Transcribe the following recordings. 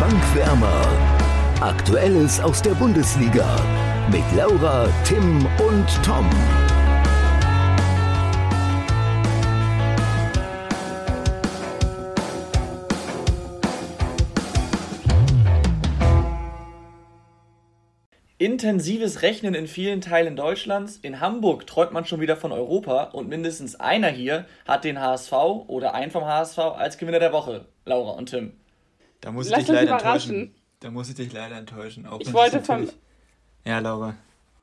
Bankwärmer. Aktuelles aus der Bundesliga mit Laura, Tim und Tom. Intensives Rechnen in vielen Teilen Deutschlands. In Hamburg träumt man schon wieder von Europa und mindestens einer hier hat den HSV oder ein vom HSV als Gewinner der Woche. Laura und Tim. Da muss ich Lass dich leider enttäuschen. Da muss ich dich leider enttäuschen. Auch ich wollte von. Ja, Laura.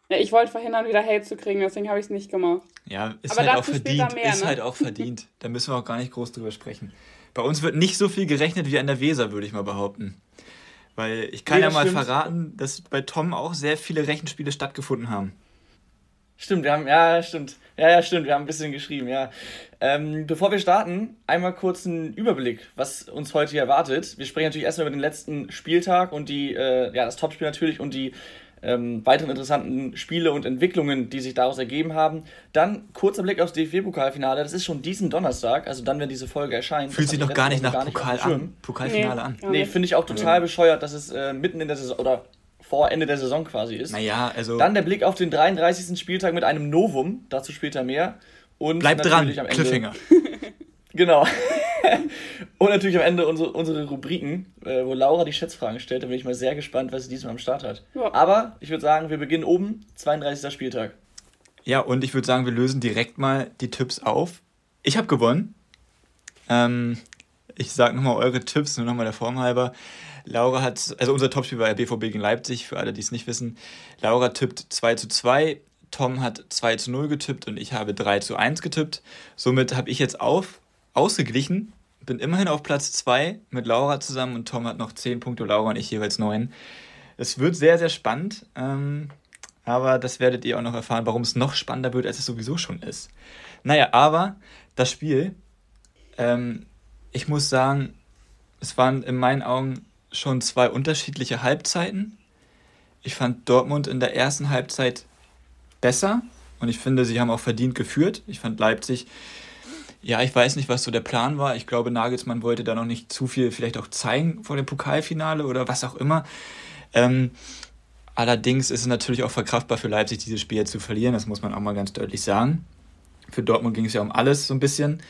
Ja, ich wollte verhindern, wieder Hate zu kriegen, deswegen habe ich es nicht gemacht. Ja, ist Aber halt auch verdient. Mehr, ist ne? halt auch verdient. Da müssen wir auch gar nicht groß drüber sprechen. Bei uns wird nicht so viel gerechnet wie an der Weser, würde ich mal behaupten. Weil ich kann ja, ja mal stimmt. verraten, dass bei Tom auch sehr viele Rechenspiele stattgefunden haben. Stimmt, wir haben, ja, stimmt. Ja, ja, stimmt, wir haben ein bisschen geschrieben, ja. Ähm, bevor wir starten, einmal kurz einen Überblick, was uns heute hier erwartet. Wir sprechen natürlich erstmal über den letzten Spieltag und die, äh, ja, das Topspiel natürlich und die ähm, weiteren interessanten Spiele und Entwicklungen, die sich daraus ergeben haben. Dann kurzer Blick aufs DFB-Pokalfinale. Das ist schon diesen Donnerstag, also dann, wenn diese Folge erscheint. Fühlt sich noch gar nicht nach gar Pokal an. Pokalfinale nee. an. Nee, finde ich auch total ja. bescheuert, dass es äh, mitten in der Saison oder vor Ende der Saison quasi ist. Naja, also. Dann der Blick auf den 33. Spieltag mit einem Novum, dazu später mehr. Und Bleibt dran, am Ende, Cliffhanger. genau. und natürlich am Ende unsere, unsere Rubriken, äh, wo Laura die Schätzfragen stellt. Da bin ich mal sehr gespannt, was sie diesmal am Start hat. Ja. Aber ich würde sagen, wir beginnen oben, 32. Spieltag. Ja, und ich würde sagen, wir lösen direkt mal die Tipps auf. Ich habe gewonnen. Ähm, ich sage nochmal eure Tipps, nur nochmal der Form halber. Laura hat, also unser Topspiel war ja BVB gegen Leipzig, für alle, die es nicht wissen. Laura tippt 2 zu 2, Tom hat 2 zu 0 getippt und ich habe 3 zu 1 getippt. Somit habe ich jetzt auf, ausgeglichen bin immerhin auf Platz 2 mit Laura zusammen und Tom hat noch 10 Punkte, Laura und ich jeweils 9. Es wird sehr, sehr spannend, ähm, aber das werdet ihr auch noch erfahren, warum es noch spannender wird, als es sowieso schon ist. Naja, aber das Spiel, ähm, ich muss sagen, es waren in meinen Augen schon zwei unterschiedliche Halbzeiten. Ich fand Dortmund in der ersten Halbzeit besser und ich finde, sie haben auch verdient geführt. Ich fand Leipzig ja, ich weiß nicht, was so der Plan war. Ich glaube, Nagelsmann wollte da noch nicht zu viel vielleicht auch zeigen vor dem Pokalfinale oder was auch immer. Ähm, allerdings ist es natürlich auch verkraftbar für Leipzig, dieses Spiel jetzt zu verlieren. Das muss man auch mal ganz deutlich sagen. Für Dortmund ging es ja um alles so ein bisschen.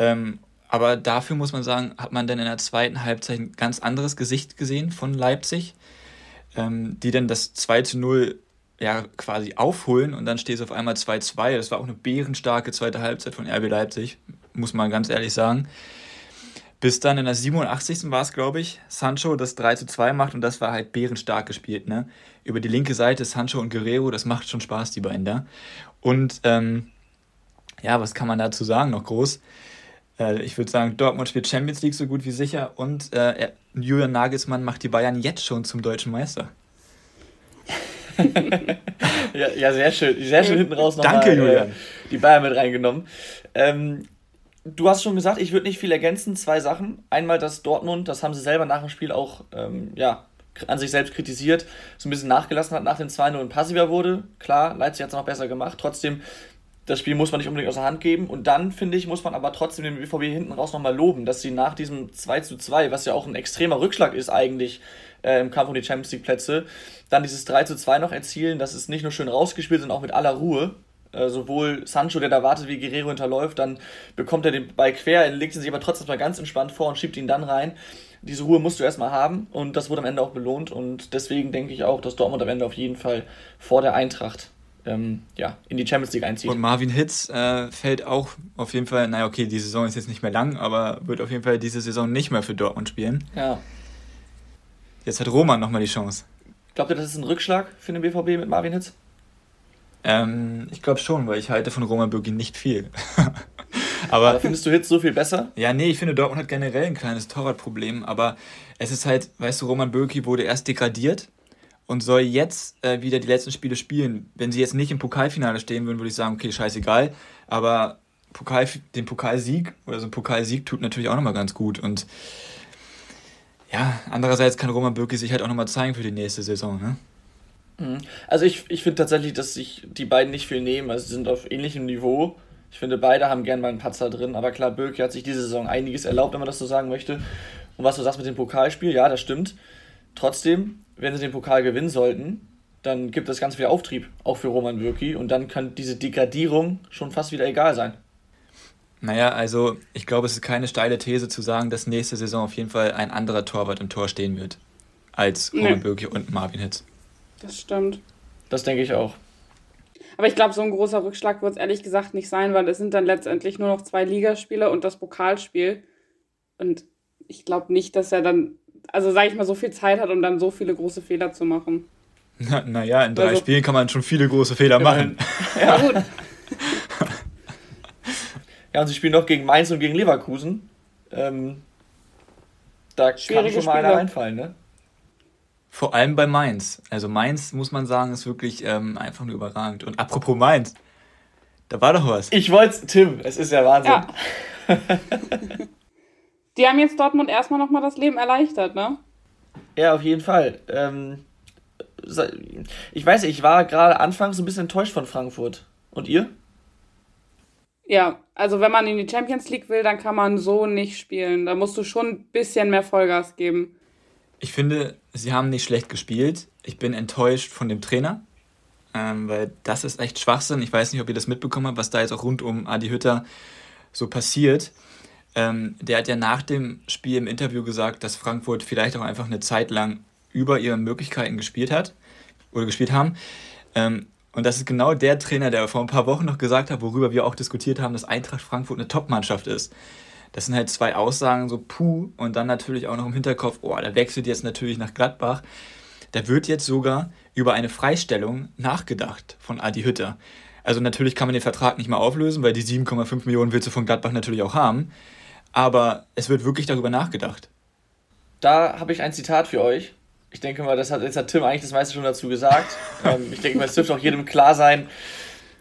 Ähm, aber dafür muss man sagen, hat man dann in der zweiten Halbzeit ein ganz anderes Gesicht gesehen von Leipzig, ähm, die dann das 2 zu 0 ja, quasi aufholen und dann steht es auf einmal 2-2. Das war auch eine bärenstarke zweite Halbzeit von RB Leipzig, muss man ganz ehrlich sagen. Bis dann in der 87. war es, glaube ich, Sancho das 3 2 macht und das war halt bärenstark gespielt. Ne? Über die linke Seite Sancho und Guerrero, das macht schon Spaß, die beiden da. Und ähm, ja, was kann man dazu sagen noch groß? Äh, ich würde sagen, Dortmund spielt Champions League so gut wie sicher und äh, Julian Nagelsmann macht die Bayern jetzt schon zum deutschen Meister ja, ja, sehr schön. Sehr schön hinten raus nochmal Danke, Julian. Äh, die Bayern mit reingenommen. Ähm, du hast schon gesagt, ich würde nicht viel ergänzen. Zwei Sachen. Einmal das Dortmund, das haben sie selber nach dem Spiel auch ähm, ja, an sich selbst kritisiert, so ein bisschen nachgelassen hat nach dem 2-0 und passiver wurde. Klar, Leipzig hat es noch besser gemacht. Trotzdem, das Spiel muss man nicht unbedingt aus der Hand geben. Und dann, finde ich, muss man aber trotzdem den BVB hinten raus nochmal loben, dass sie nach diesem 2-2, was ja auch ein extremer Rückschlag ist eigentlich, äh, im Kampf um die Champions League Plätze. Dann dieses 3 zu 2 noch erzielen, das ist nicht nur schön rausgespielt, sondern auch mit aller Ruhe. Äh, sowohl Sancho, der da wartet, wie Guerrero hinterläuft, dann bekommt er den Ball quer, legt ihn sich aber trotzdem mal ganz entspannt vor und schiebt ihn dann rein. Diese Ruhe musst du erstmal haben und das wurde am Ende auch belohnt und deswegen denke ich auch, dass Dortmund am Ende auf jeden Fall vor der Eintracht ähm, ja, in die Champions League einzieht. Und Marvin Hitz äh, fällt auch auf jeden Fall, naja, okay, die Saison ist jetzt nicht mehr lang, aber wird auf jeden Fall diese Saison nicht mehr für Dortmund spielen. Ja. Jetzt hat Roman nochmal die Chance. Glaubt ihr, das ist ein Rückschlag für den BVB mit Marvin Hitz? Ähm, ich glaube schon, weil ich halte von Roman Bürgi nicht viel. aber, aber, findest du Hitz so viel besser? Ja, nee, ich finde, Dortmund hat generell ein kleines Torwartproblem, aber es ist halt, weißt du, Roman Bürki wurde erst degradiert und soll jetzt äh, wieder die letzten Spiele spielen. Wenn sie jetzt nicht im Pokalfinale stehen würden, würde ich sagen, okay, scheißegal, aber Pokal, den Pokalsieg oder so ein Pokalsieg tut natürlich auch nochmal ganz gut und ja, andererseits kann Roman Bürki sich halt auch nochmal zeigen für die nächste Saison, ne? Mhm. Also ich, ich finde tatsächlich, dass sich die beiden nicht viel nehmen. Also sie sind auf ähnlichem Niveau. Ich finde, beide haben gern mal einen Patzer drin, aber klar, Böke hat sich diese Saison einiges erlaubt, wenn man das so sagen möchte. Und was du sagst mit dem Pokalspiel, ja, das stimmt. Trotzdem, wenn sie den Pokal gewinnen sollten, dann gibt es ganz viel Auftrieb, auch für Roman Bürki, und dann kann diese Degradierung schon fast wieder egal sein. Naja, also ich glaube, es ist keine steile These zu sagen, dass nächste Saison auf jeden Fall ein anderer Torwart im Tor stehen wird als Roman nee. Bürki und Marvin Hitz. Das stimmt. Das denke ich auch. Aber ich glaube, so ein großer Rückschlag wird es ehrlich gesagt nicht sein, weil es sind dann letztendlich nur noch zwei Ligaspiele und das Pokalspiel. Und ich glaube nicht, dass er dann, also sage ich mal, so viel Zeit hat, um dann so viele große Fehler zu machen. Naja, na in drei also, Spielen kann man schon viele große Fehler machen. Ja, gut. Ja, und sie spielen noch gegen Mainz und gegen Leverkusen. Ähm, da kann schon mal einer einfallen, ne? Vor allem bei Mainz. Also Mainz, muss man sagen, ist wirklich ähm, einfach nur überragend. Und apropos Mainz, da war doch was. Ich wollte Tim, es ist ja Wahnsinn. Ja. Die haben jetzt Dortmund erstmal nochmal das Leben erleichtert, ne? Ja, auf jeden Fall. Ähm, ich weiß nicht, ich war gerade anfangs so ein bisschen enttäuscht von Frankfurt. Und ihr? Ja, also wenn man in die Champions League will, dann kann man so nicht spielen. Da musst du schon ein bisschen mehr Vollgas geben. Ich finde, sie haben nicht schlecht gespielt. Ich bin enttäuscht von dem Trainer, ähm, weil das ist echt Schwachsinn. Ich weiß nicht, ob ihr das mitbekommen habt, was da jetzt auch rund um Adi Hütter so passiert. Ähm, der hat ja nach dem Spiel im Interview gesagt, dass Frankfurt vielleicht auch einfach eine Zeit lang über ihre Möglichkeiten gespielt hat oder gespielt haben. Ähm, und das ist genau der Trainer, der vor ein paar Wochen noch gesagt hat, worüber wir auch diskutiert haben, dass Eintracht Frankfurt eine Top-Mannschaft ist. Das sind halt zwei Aussagen, so puh, und dann natürlich auch noch im Hinterkopf, oh, der wechselt jetzt natürlich nach Gladbach. Da wird jetzt sogar über eine Freistellung nachgedacht von Adi Hütter. Also natürlich kann man den Vertrag nicht mehr auflösen, weil die 7,5 Millionen willst du von Gladbach natürlich auch haben. Aber es wird wirklich darüber nachgedacht. Da habe ich ein Zitat für euch. Ich denke mal, das hat, jetzt hat Tim eigentlich das meiste schon dazu gesagt. ähm, ich denke mal, es dürfte auch jedem klar sein,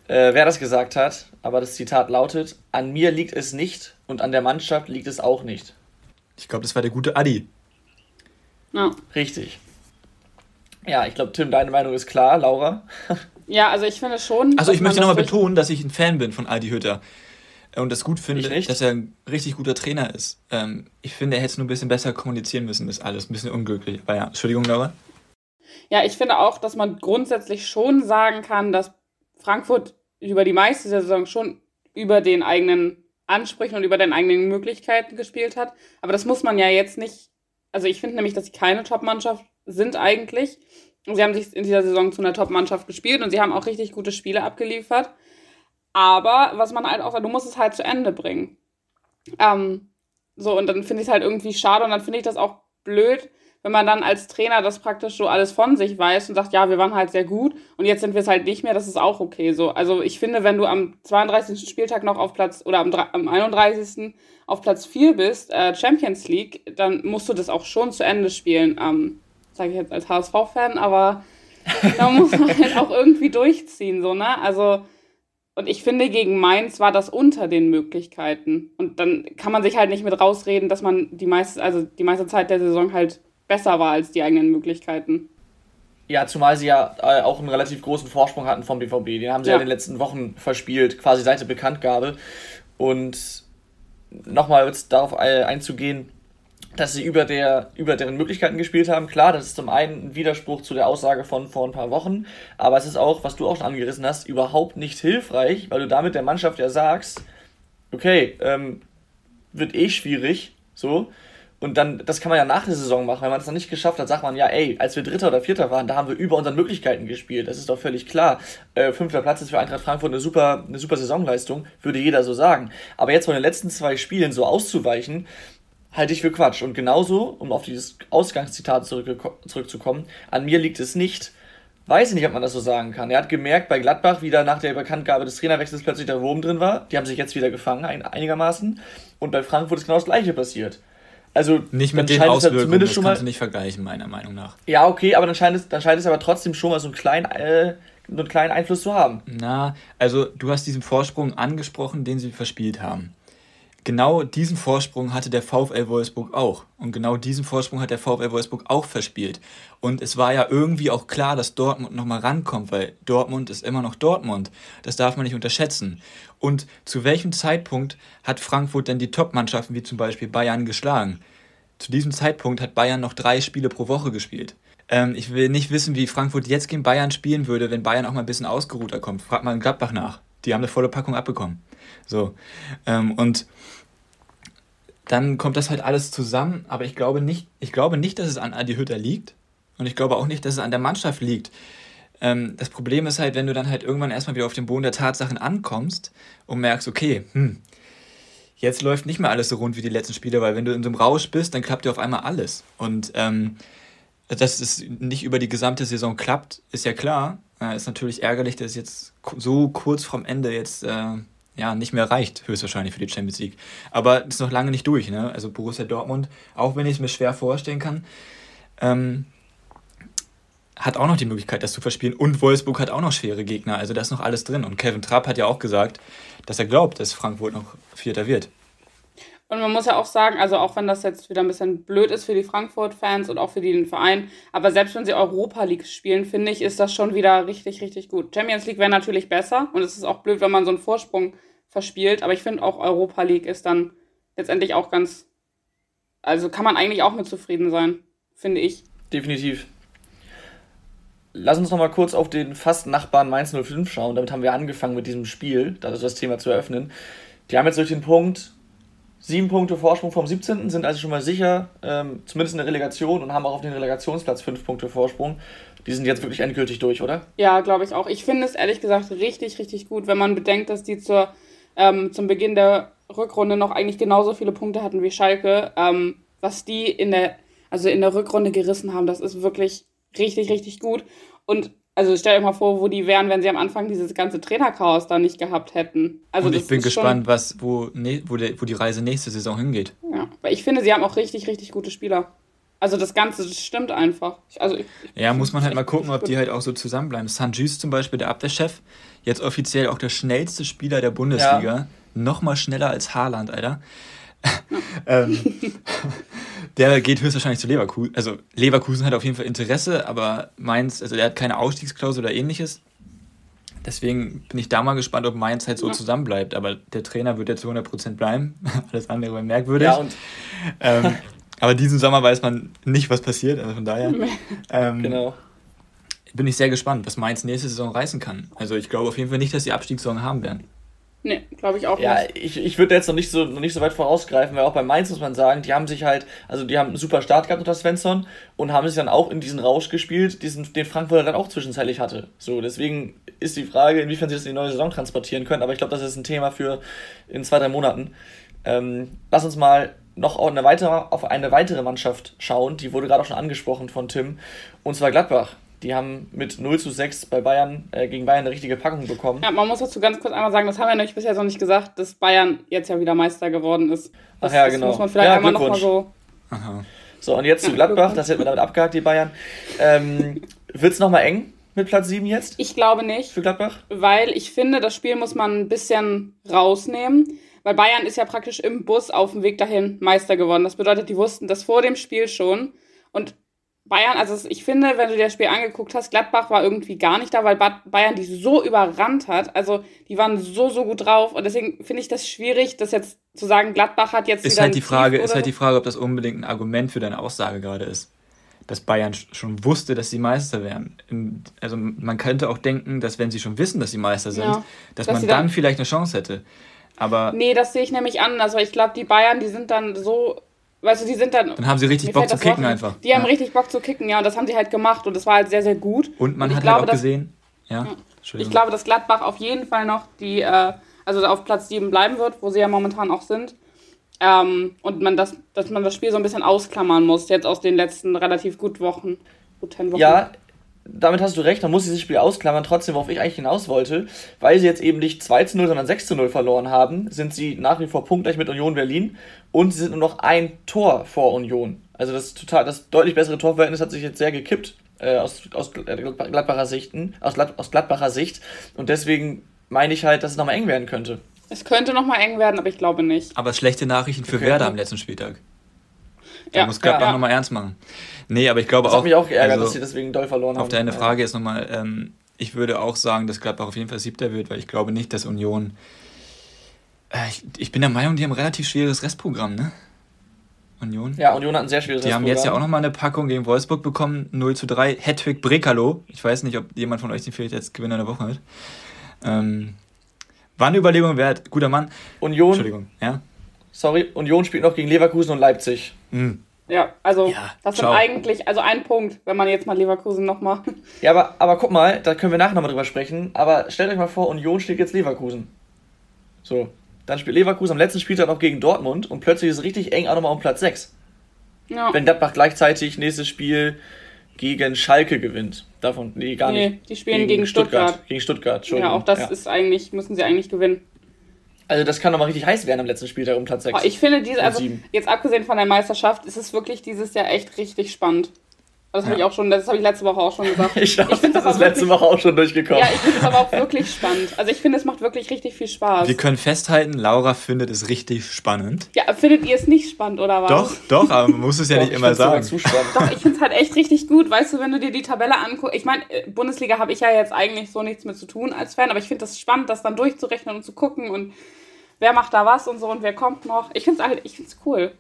äh, wer das gesagt hat. Aber das Zitat lautet: An mir liegt es nicht und an der Mannschaft liegt es auch nicht. Ich glaube, das war der gute Adi. Ja. Richtig. Ja, ich glaube, Tim, deine Meinung ist klar. Laura? ja, also ich finde schon. Also ich möchte nochmal betonen, dass ich ein Fan bin von Adi Hütter und das gut finde, dass er ein richtig guter Trainer ist. Ähm, ich finde, er hätte es nur ein bisschen besser kommunizieren müssen, das alles. Ein bisschen unglücklich. Aber ja, Entschuldigung, Laura. Ja, ich finde auch, dass man grundsätzlich schon sagen kann, dass Frankfurt über die meiste Saison schon über den eigenen Ansprüchen und über den eigenen Möglichkeiten gespielt hat. Aber das muss man ja jetzt nicht. Also ich finde nämlich, dass sie keine Top-Mannschaft sind eigentlich. Sie haben sich in dieser Saison zu einer Top-Mannschaft gespielt und sie haben auch richtig gute Spiele abgeliefert. Aber was man halt auch sagt, du musst es halt zu Ende bringen. Ähm, so, und dann finde ich es halt irgendwie schade und dann finde ich das auch blöd, wenn man dann als Trainer das praktisch so alles von sich weiß und sagt, ja, wir waren halt sehr gut und jetzt sind wir es halt nicht mehr, das ist auch okay. So, also ich finde, wenn du am 32. Spieltag noch auf Platz oder am, am 31. auf Platz 4 bist, äh, Champions League, dann musst du das auch schon zu Ende spielen. Ähm, Sage ich jetzt als HSV-Fan, aber da muss man halt auch irgendwie durchziehen, so, ne? Also und ich finde, gegen Mainz war das unter den Möglichkeiten. Und dann kann man sich halt nicht mit rausreden, dass man die meiste, also die meiste Zeit der Saison halt besser war als die eigenen Möglichkeiten. Ja, zumal sie ja äh, auch einen relativ großen Vorsprung hatten vom BVB. Den haben sie ja, ja in den letzten Wochen verspielt, quasi seit der Bekanntgabe. Und nochmal darauf äh, einzugehen, dass sie über, der, über deren Möglichkeiten gespielt haben. Klar, das ist zum einen ein Widerspruch zu der Aussage von vor ein paar Wochen, aber es ist auch, was du auch schon angerissen hast, überhaupt nicht hilfreich, weil du damit der Mannschaft ja sagst, okay, ähm, wird eh schwierig, so. Und dann, das kann man ja nach der Saison machen. Wenn man es noch nicht geschafft hat, sagt man ja, ey, als wir Dritter oder Vierter waren, da haben wir über unseren Möglichkeiten gespielt. Das ist doch völlig klar. Äh, fünfter Platz ist für Eintracht Frankfurt eine super, eine super Saisonleistung, würde jeder so sagen. Aber jetzt von den letzten zwei Spielen so auszuweichen, halte ich für Quatsch. Und genauso, um auf dieses Ausgangszitat zurückzukommen, an mir liegt es nicht. Weiß ich nicht, ob man das so sagen kann. Er hat gemerkt, bei Gladbach wieder nach der Bekanntgabe des Trainerwechsels plötzlich der Wurm drin war. Die haben sich jetzt wieder gefangen, einigermaßen. Und bei Frankfurt ist genau das Gleiche passiert. Also, nicht mit den Auswirkungen, zumindest das schon mal, kannst du nicht vergleichen, meiner Meinung nach. Ja, okay, aber dann scheint es, dann scheint es aber trotzdem schon mal so einen kleinen, äh, so einen kleinen Einfluss zu haben. Na, also du hast diesen Vorsprung angesprochen, den sie verspielt haben genau diesen Vorsprung hatte der VfL Wolfsburg auch. Und genau diesen Vorsprung hat der VfL Wolfsburg auch verspielt. Und es war ja irgendwie auch klar, dass Dortmund nochmal rankommt, weil Dortmund ist immer noch Dortmund. Das darf man nicht unterschätzen. Und zu welchem Zeitpunkt hat Frankfurt denn die Top-Mannschaften wie zum Beispiel Bayern geschlagen? Zu diesem Zeitpunkt hat Bayern noch drei Spiele pro Woche gespielt. Ähm, ich will nicht wissen, wie Frankfurt jetzt gegen Bayern spielen würde, wenn Bayern auch mal ein bisschen ausgeruhter kommt. Fragt mal in Gladbach nach. Die haben eine volle Packung abbekommen. So. Ähm, und dann kommt das halt alles zusammen, aber ich glaube nicht, ich glaube nicht, dass es an Adi Hütter liegt. Und ich glaube auch nicht, dass es an der Mannschaft liegt. Ähm, das Problem ist halt, wenn du dann halt irgendwann erstmal wieder auf den Boden der Tatsachen ankommst und merkst, okay, hm, jetzt läuft nicht mehr alles so rund wie die letzten Spiele, weil wenn du in so einem Rausch bist, dann klappt dir auf einmal alles. Und ähm, dass es nicht über die gesamte Saison klappt, ist ja klar. Äh, ist natürlich ärgerlich, dass jetzt so kurz vorm Ende jetzt äh, ja, nicht mehr reicht, höchstwahrscheinlich für die Champions League. Aber ist noch lange nicht durch. Ne? Also Borussia Dortmund, auch wenn ich es mir schwer vorstellen kann, ähm, hat auch noch die Möglichkeit, das zu verspielen. Und Wolfsburg hat auch noch schwere Gegner. Also da ist noch alles drin. Und Kevin Trapp hat ja auch gesagt, dass er glaubt, dass Frankfurt noch Vierter wird. Und man muss ja auch sagen, also auch wenn das jetzt wieder ein bisschen blöd ist für die Frankfurt-Fans und auch für den Verein, aber selbst wenn sie Europa League spielen, finde ich, ist das schon wieder richtig, richtig gut. Champions League wäre natürlich besser und es ist auch blöd, wenn man so einen Vorsprung verspielt, aber ich finde auch Europa League ist dann letztendlich auch ganz, also kann man eigentlich auch mit zufrieden sein, finde ich. Definitiv. Lass uns noch mal kurz auf den fast Nachbarn Mainz 05 schauen. Damit haben wir angefangen mit diesem Spiel, das, das Thema zu eröffnen. Die haben jetzt durch den Punkt Sieben Punkte Vorsprung vom 17. sind also schon mal sicher, ähm, zumindest in der Relegation und haben auch auf den Relegationsplatz fünf Punkte Vorsprung. Die sind jetzt wirklich endgültig durch, oder? Ja, glaube ich auch. Ich finde es ehrlich gesagt richtig, richtig gut, wenn man bedenkt, dass die zur, ähm, zum Beginn der Rückrunde noch eigentlich genauso viele Punkte hatten wie Schalke. Ähm, was die in der, also in der Rückrunde gerissen haben, das ist wirklich richtig, richtig gut. Und also stell euch mal vor, wo die wären, wenn sie am Anfang dieses ganze Trainerchaos da nicht gehabt hätten. Also und ich bin gespannt, was, wo, ne, wo, der, wo die Reise nächste Saison hingeht. Ja, weil ich finde, sie haben auch richtig, richtig gute Spieler. Also das Ganze das stimmt einfach. Also ich, ja, muss man halt mal gucken, ob die halt auch so zusammenbleiben. Sanjus zum Beispiel, der Abwehrchef, jetzt offiziell auch der schnellste Spieler der Bundesliga. Ja. Nochmal schneller als Haaland, Alter. ähm, der geht höchstwahrscheinlich zu Leverkusen. Also Leverkusen hat auf jeden Fall Interesse, aber Mainz, also der hat keine Ausstiegsklausel oder ähnliches. Deswegen bin ich da mal gespannt, ob Mainz halt so ja. zusammenbleibt. Aber der Trainer wird ja zu 100% bleiben. Alles andere wäre merkwürdig. Ja, und ähm, aber diesen Sommer weiß man nicht, was passiert. Also von daher ähm, genau. bin ich sehr gespannt, was Mainz nächste Saison reißen kann. Also ich glaube auf jeden Fall nicht, dass sie Abstiegssaison haben werden. Nee, glaube ich auch ja, nicht. Ja, ich, ich würde jetzt noch nicht, so, noch nicht so weit vorausgreifen, weil auch bei Mainz muss man sagen, die haben sich halt, also die haben einen super Start gehabt unter Svensson und haben sich dann auch in diesen Rausch gespielt, diesen, den Frankfurter dann auch zwischenzeitlich hatte. So, deswegen ist die Frage, inwiefern sie das in die neue Saison transportieren können, aber ich glaube, das ist ein Thema für in zwei, drei Monaten. Ähm, lass uns mal noch auf eine, weitere, auf eine weitere Mannschaft schauen, die wurde gerade auch schon angesprochen von Tim, und zwar Gladbach. Die haben mit 0 zu 6 bei Bayern äh, gegen Bayern eine richtige Packung bekommen. Ja, man muss dazu ganz kurz einmal sagen, das haben wir nämlich bisher noch nicht gesagt, dass Bayern jetzt ja wieder Meister geworden ist. Das, Ach ja, genau. Das muss man vielleicht ja, einmal nochmal so. Aha. So, und jetzt zu Gladbach, das hätten wir damit abgehakt, die Bayern. Ähm, Wird es nochmal eng mit Platz 7 jetzt? Ich glaube nicht. Für Gladbach? Weil ich finde, das Spiel muss man ein bisschen rausnehmen. Weil Bayern ist ja praktisch im Bus auf dem Weg dahin Meister geworden. Das bedeutet, die wussten das vor dem Spiel schon. Und Bayern, also ich finde, wenn du dir das Spiel angeguckt hast, Gladbach war irgendwie gar nicht da, weil Bayern die so überrannt hat. Also die waren so, so gut drauf. Und deswegen finde ich das schwierig, das jetzt zu sagen, Gladbach hat jetzt ist. Halt die Frage, ist halt die Frage, ob das unbedingt ein Argument für deine Aussage gerade ist. Dass Bayern schon wusste, dass sie Meister wären. Also man könnte auch denken, dass wenn sie schon wissen, dass sie Meister sind, ja, dass, dass, man dann, dann vielleicht eine Chance hätte. Aber nee, das sehe ich nämlich anders, weil ich glaube, die Bayern, die sind dann so Weißt du, die sind dann. Dann haben sie richtig Bock zu kicken Wort, einfach. Die ja. haben richtig Bock zu kicken, ja, und das haben sie halt gemacht und das war halt sehr, sehr gut. Und man und hat glaube, halt auch dass, gesehen, ja. Ich glaube, dass Gladbach auf jeden Fall noch die, äh, also auf Platz 7 bleiben wird, wo sie ja momentan auch sind. Ähm, und man das, dass man das Spiel so ein bisschen ausklammern muss, jetzt aus den letzten relativ gut Wochen, guten Wochen. Ja, damit hast du recht, man muss dieses Spiel ausklammern. Trotzdem, worauf ich eigentlich hinaus wollte, weil sie jetzt eben nicht 2 zu 0, sondern 6 zu 0 verloren haben, sind sie nach wie vor punktgleich mit Union Berlin und sie sind nur noch ein Tor vor Union. Also das total, das deutlich bessere Torverhältnis hat sich jetzt sehr gekippt äh, aus, aus Gladbacher Sichten, aus, aus Gladbacher Sicht. Und deswegen meine ich halt, dass es nochmal eng werden könnte. Es könnte nochmal eng werden, aber ich glaube nicht. Aber schlechte Nachrichten für Okay. Werder am letzten Spieltag. Da Ja, muss Gladbach ja. nochmal ernst machen. Nee, aber ich glaube Das auch. hat mich auch geärgert, also, dass sie deswegen doll verloren haben. Auf deine Frage jetzt nochmal, ähm, ich würde auch sagen, dass Gladbach auf jeden Fall siebter wird, weil ich glaube nicht, dass Union. Äh, ich, ich bin der Meinung, die haben ein relativ schweres Restprogramm, ne? Union. Ja, Union hat ein sehr schwieriges Die haben jetzt ja auch Restprogramm. nochmal eine Packung gegen Wolfsburg bekommen, 0 zu 3. Hedwig Brekalo. Ich weiß nicht, ob jemand von euch den vielleicht jetzt Gewinner der Woche hat. Ähm, war eine Überlegung wert. Guter Mann. Union, Entschuldigung. Ja? Sorry, Union spielt noch gegen Leverkusen und Leipzig. Hm. Ja, also Ja, das sind ciao. eigentlich, also ein Punkt, wenn man jetzt mal Leverkusen nochmal. Ja, aber, aber guck mal, da können wir nachher nochmal drüber sprechen. Aber stellt euch mal vor, Union schlägt jetzt Leverkusen. So, dann spielt Leverkusen am letzten Spieltag noch gegen Dortmund und plötzlich ist es richtig eng auch nochmal um Platz 6. Ja. Wenn Gladbach gleichzeitig nächstes Spiel gegen Schalke gewinnt. Davon, nee, gar Nee, nicht. die spielen gegen Stuttgart. Gegen Stuttgart, Ja, Entschuldigung. auch das Ja. ist eigentlich, müssen sie eigentlich gewinnen. Also das kann nochmal richtig heiß werden am letzten Spieltag um Platz 6. Aber ich finde diese, also jetzt abgesehen von der Meisterschaft, ist es wirklich dieses Jahr echt richtig spannend. Das habe Ja. ich auch schon, das habe ich letzte Woche auch schon gesagt. Ich glaube, finde das das ist letzte Woche auch schon durchgekommen. Ja, ich finde es aber auch wirklich spannend. Also ich finde, es macht wirklich richtig viel Spaß. Wir können festhalten, Laura findet es richtig spannend. Ja, findet ihr es nicht spannend oder was? Doch, doch, aber man muss es ja nicht ich immer sagen. zu spannend. Doch, ich finde es halt echt richtig gut. Weißt du, wenn du dir die Tabelle anguckst, ich meine, äh, Bundesliga habe ich ja jetzt eigentlich so nichts mit zu tun als Fan, aber ich finde das spannend, das dann durchzurechnen und zu gucken und wer macht da was und so und wer kommt noch. Ich finde es halt, ich finde es cool.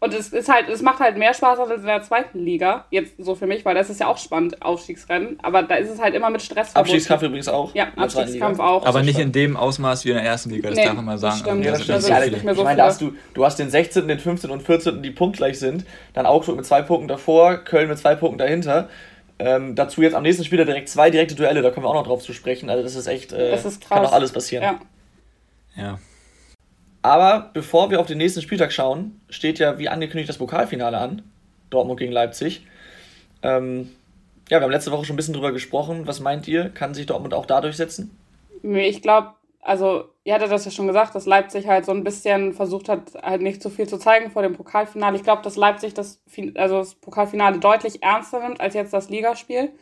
Und es ist halt, es macht halt mehr Spaß als in der zweiten Liga. Jetzt so für mich, weil das ist ja auch spannend, Aufstiegsrennen. Aber da ist es halt immer mit Stress verbunden. Abstiegskampf übrigens auch. Ja, Abstiegskampf auch. Aber nicht in dem Ausmaß wie in der ersten Liga, das Nee, darf man mal das sagen. stimmt. Also, das das stimmt. Also Ja, nicht mehr ich so meine, da hast du, du hast den 16., den 15. und 14., die punktgleich sind. Dann Augsburg mit zwei Punkten davor, Köln mit zwei Punkten dahinter. Ähm, dazu jetzt am nächsten Spiel direkt zwei direkte Duelle, da kommen wir auch noch drauf zu sprechen. Also das ist echt, äh, Das ist kann krass. auch alles passieren. Ja. Ja. Aber bevor wir auf den nächsten Spieltag schauen, steht ja wie angekündigt das Pokalfinale an. Dortmund gegen Leipzig. Ähm, ja, wir haben letzte Woche schon ein bisschen drüber gesprochen. Was meint ihr? Kann sich Dortmund auch da durchsetzen? Ich glaube, also, ihr hattet das ja schon gesagt, dass Leipzig halt so ein bisschen versucht hat, halt nicht so viel zu zeigen vor dem Pokalfinale. Ich glaube, dass Leipzig das, also das Pokalfinale deutlich ernster nimmt als jetzt das Ligaspiel.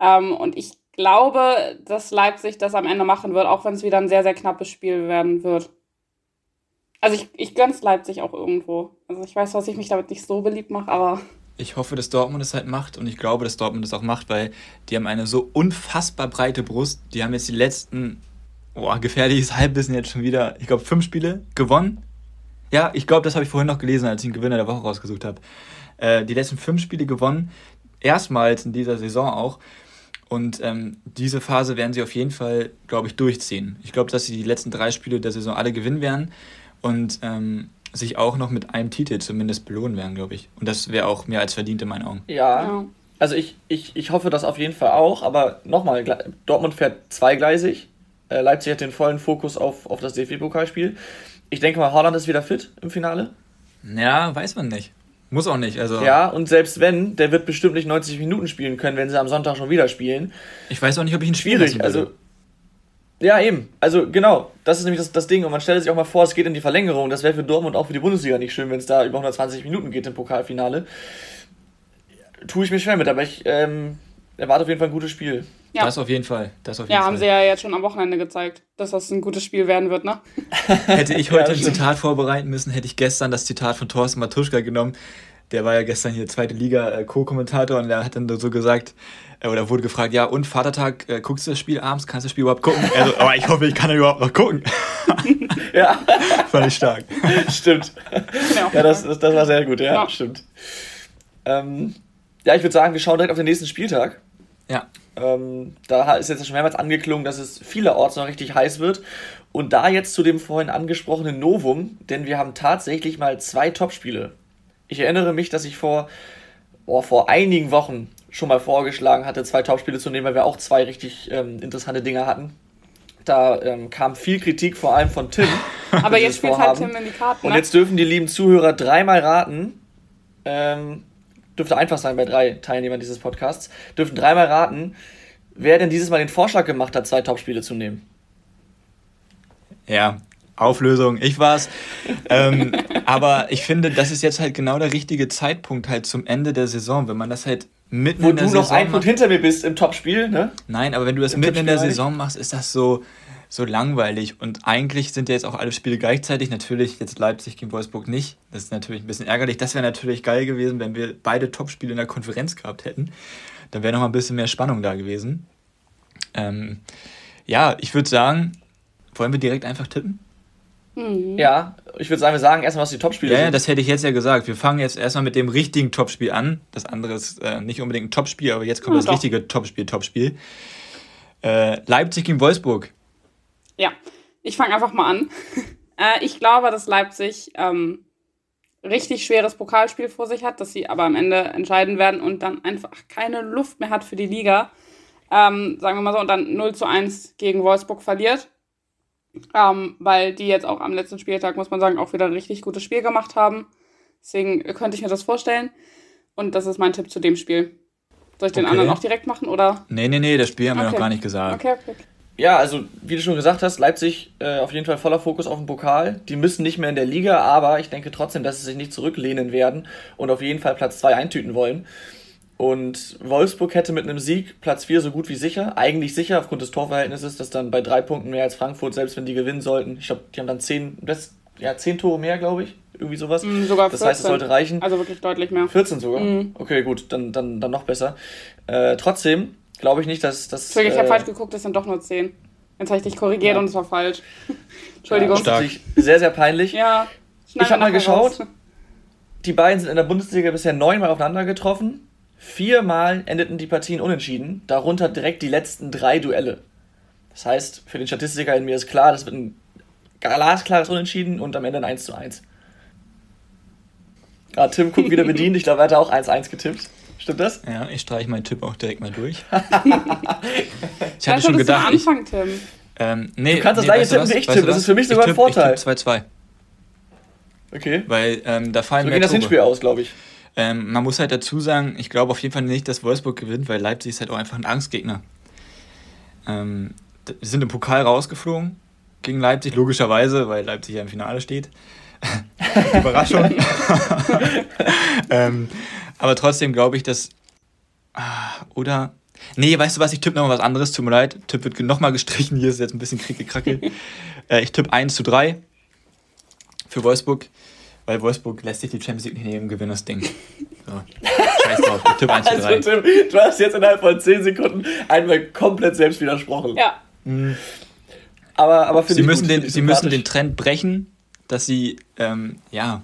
Ähm, und ich glaube, dass Leipzig das am Ende machen wird, auch wenn es wieder ein sehr, sehr knappes Spiel werden wird. Also ich, ich gönn's Leipzig auch irgendwo. Also ich weiß, dass ich mich damit nicht so beliebt mache, aber Ich hoffe, dass Dortmund es halt macht und ich glaube, dass Dortmund es auch macht, weil die haben eine so unfassbar breite Brust. Die haben jetzt die letzten, boah, gefährliches Halbwissen jetzt schon wieder, ich glaube, fünf Spiele gewonnen. Ja, ich glaube, das habe ich vorhin noch gelesen, als ich den Gewinner der Woche rausgesucht habe. Äh, die letzten fünf Spiele gewonnen, erstmals in dieser Saison auch. Und ähm, diese Phase werden sie auf jeden Fall, glaube ich, durchziehen. Ich glaube, dass sie die letzten drei Spiele der Saison alle gewinnen werden und ähm, sich auch noch mit einem Titel zumindest belohnen werden, glaube ich. Und das wäre auch mehr als verdient in meinen Augen. Ja. ja. Also ich, ich, ich hoffe das auf jeden Fall auch, aber nochmal, Dortmund fährt zweigleisig. Äh, Leipzig hat den vollen Fokus auf, auf das DFB-Pokalspiel. Ich denke mal, Haaland ist wieder fit im Finale. Ja, weiß man nicht. Muss auch nicht. Also Ja, und selbst wenn, der wird bestimmt nicht 90 Minuten spielen können, wenn sie am Sonntag schon wieder spielen. ich weiß auch nicht, ob ich ihn spielen Schwierig, also. Ja, eben. Also, genau. Das ist nämlich das, das Ding. Und man stellt sich auch mal vor, es geht in die Verlängerung. Das wäre für Dortmund auch für die Bundesliga nicht schön, wenn es da über 120 Minuten geht im Pokalfinale. Tue ich mir schwer mit, aber ich ähm, erwarte auf jeden Fall ein gutes Spiel. Ja. Das auf jeden Fall. Das auf jeden Ja, Fall. haben sie ja jetzt schon am Wochenende gezeigt, dass das ein gutes Spiel werden wird, ne? Hätte ich Ja, heute das ein. Zitat vorbereiten müssen, hätte ich gestern das Zitat von Thorsten Matuschka genommen. Der war ja gestern hier zweite Liga äh, Co-Kommentator und der hat dann so gesagt, äh, oder wurde gefragt, ja und Vatertag, äh, guckst du das Spiel abends, kannst du das Spiel überhaupt gucken? Also, aber ich hoffe, ich kann überhaupt noch gucken. Ja, Fand ich stark. stimmt. Ja, Ja, das, das, das war sehr gut, ja, Ja. stimmt. Ähm, ja, ich würde sagen, wir schauen direkt auf den nächsten Spieltag. Ja. Ähm, da ist jetzt schon mehrmals angeklungen, dass es vielerorts noch richtig heiß wird. Und da jetzt zu dem vorhin angesprochenen Novum, denn wir haben tatsächlich mal zwei Topspiele. Ich erinnere mich, dass ich vor, oh, vor einigen Wochen schon mal vorgeschlagen hatte, zwei Topspiele zu nehmen, weil wir auch zwei richtig ähm, interessante Dinge hatten. Da ähm, kam viel Kritik, vor allem von Tim. Aber jetzt spielt halt. Tim in die Karten. Und ne? jetzt dürfen die lieben Zuhörer dreimal raten. Ähm, dürfte einfach sein bei drei Teilnehmern dieses Podcasts. Dürfen dreimal raten, wer denn dieses Mal den Vorschlag gemacht hat, zwei Topspiele zu nehmen. Ja, Auflösung, ich war's. ähm, aber ich finde, das ist jetzt halt genau der richtige Zeitpunkt halt zum Ende der Saison, wenn man das halt mitten Wo in der du noch Saison ein Punkt hinter mir bist im Topspiel, ne? Nein, aber wenn du das Im mitten in der Saison machst, ist das so, so langweilig. Und eigentlich sind ja jetzt auch alle Spiele gleichzeitig. Natürlich jetzt Leipzig gegen Wolfsburg nicht. Das ist natürlich ein bisschen ärgerlich. Das wäre natürlich geil gewesen, wenn wir beide Topspiele in der Konferenz gehabt hätten. Dann wäre noch mal ein bisschen mehr Spannung da gewesen. Ähm, ja, ich würde sagen, wollen wir direkt einfach tippen? Mhm. Ja, ich würde sagen, wir sagen erstmal, was die Topspiele ja, sind. Ja, das hätte ich jetzt ja gesagt. Wir fangen jetzt erstmal mit dem richtigen Topspiel an. Das andere ist äh, nicht unbedingt ein Topspiel, aber jetzt kommt ja, das doch. richtige Topspiel, Topspiel. Äh, Leipzig gegen Wolfsburg. Ja, ich fange einfach mal an. äh, ich glaube, dass Leipzig ähm, richtig schweres Pokalspiel vor sich hat, dass sie aber am Ende entscheiden werden und dann einfach keine Luft mehr hat für die Liga. Ähm, sagen wir mal so, und dann 0 zu 1 gegen Wolfsburg verliert. Ähm, weil die jetzt auch am letzten Spieltag, muss man sagen, auch wieder ein richtig gutes Spiel gemacht haben. Deswegen könnte ich mir das vorstellen. Und das ist mein Tipp zu dem Spiel. Soll ich den okay. anderen auch direkt machen, oder? Nee, nee, nee, das Spiel haben okay. wir noch gar nicht gesagt. Okay, okay. Ja, also wie du schon gesagt hast, Leipzig äh, auf jeden Fall voller Fokus auf den Pokal. Die müssen nicht mehr in der Liga, aber ich denke trotzdem, dass sie sich nicht zurücklehnen werden und auf jeden Fall Platz 2 eintüten wollen. Und Wolfsburg hätte mit einem Sieg Platz 4 so gut wie sicher, eigentlich sicher aufgrund des Torverhältnisses, dass dann bei drei Punkten mehr als Frankfurt, selbst wenn die gewinnen sollten, ich glaube, die haben dann zehn, das, ja, zehn Tore mehr, glaube ich, irgendwie sowas. Mm, sogar 14. Das heißt, es sollte reichen. Also wirklich deutlich mehr. 14 sogar? Mm. Okay, gut, dann, dann, dann noch besser. Äh, trotzdem glaube ich nicht, dass das. Entschuldigung, ich habe äh, falsch geguckt, es sind doch nur 10. Jetzt habe ich dich korrigiert ja. und es war falsch. Entschuldigung. Ja, das ist sehr, sehr peinlich. ja. Ich habe mal geschaut. Raus. Die beiden sind in der Bundesliga bisher neunmal aufeinander getroffen. Viermal endeten die Partien unentschieden, darunter direkt die letzten drei Duelle. Das heißt, für den Statistiker in mir ist klar, das wird ein glasklares Unentschieden und am Ende ein 1 zu 1. Ah, Tim guckt wieder bedient, ich glaube, er hat auch 1-1 getippt. Stimmt das? Ja, ich streiche meinen Tipp auch direkt mal durch. ich hatte schon gedacht. Anfang, Tim. Ähm, nee, du kannst das nee, gleiche tippen wie ich, Tim. Das ist für mich sogar ein Vorteil. Ich tippe 2-2. Okay. Weil ähm, da fallen so mehr geht das Hinspiel aus, glaube ich. Ähm, man muss halt dazu sagen, ich glaube auf jeden Fall nicht, dass Wolfsburg gewinnt, weil Leipzig ist halt auch einfach ein Angstgegner. Ähm, sind im Pokal rausgeflogen gegen Leipzig, logischerweise, weil Leipzig ja im Finale steht. Überraschung. ähm, aber trotzdem glaube ich, dass. Ah, oder. Nee, weißt du was? Ich tippe nochmal was anderes. Tut mir leid. Tipp wird nochmal gestrichen. Hier ist jetzt ein bisschen Krieggekrackel. äh, ich tippe 1 zu 3 für Wolfsburg weil Wolfsburg lässt sich die Champions League nicht nehmen, gewinnen das Ding. So. Scheiß drauf, Tipp 1 zu 3. Also, Tim, du hast jetzt innerhalb von 10 Sekunden einmal komplett selbst widersprochen. Ja. Mhm. Aber, aber sie müssen, den, sie müssen den Trend brechen, dass sie, ähm, ja,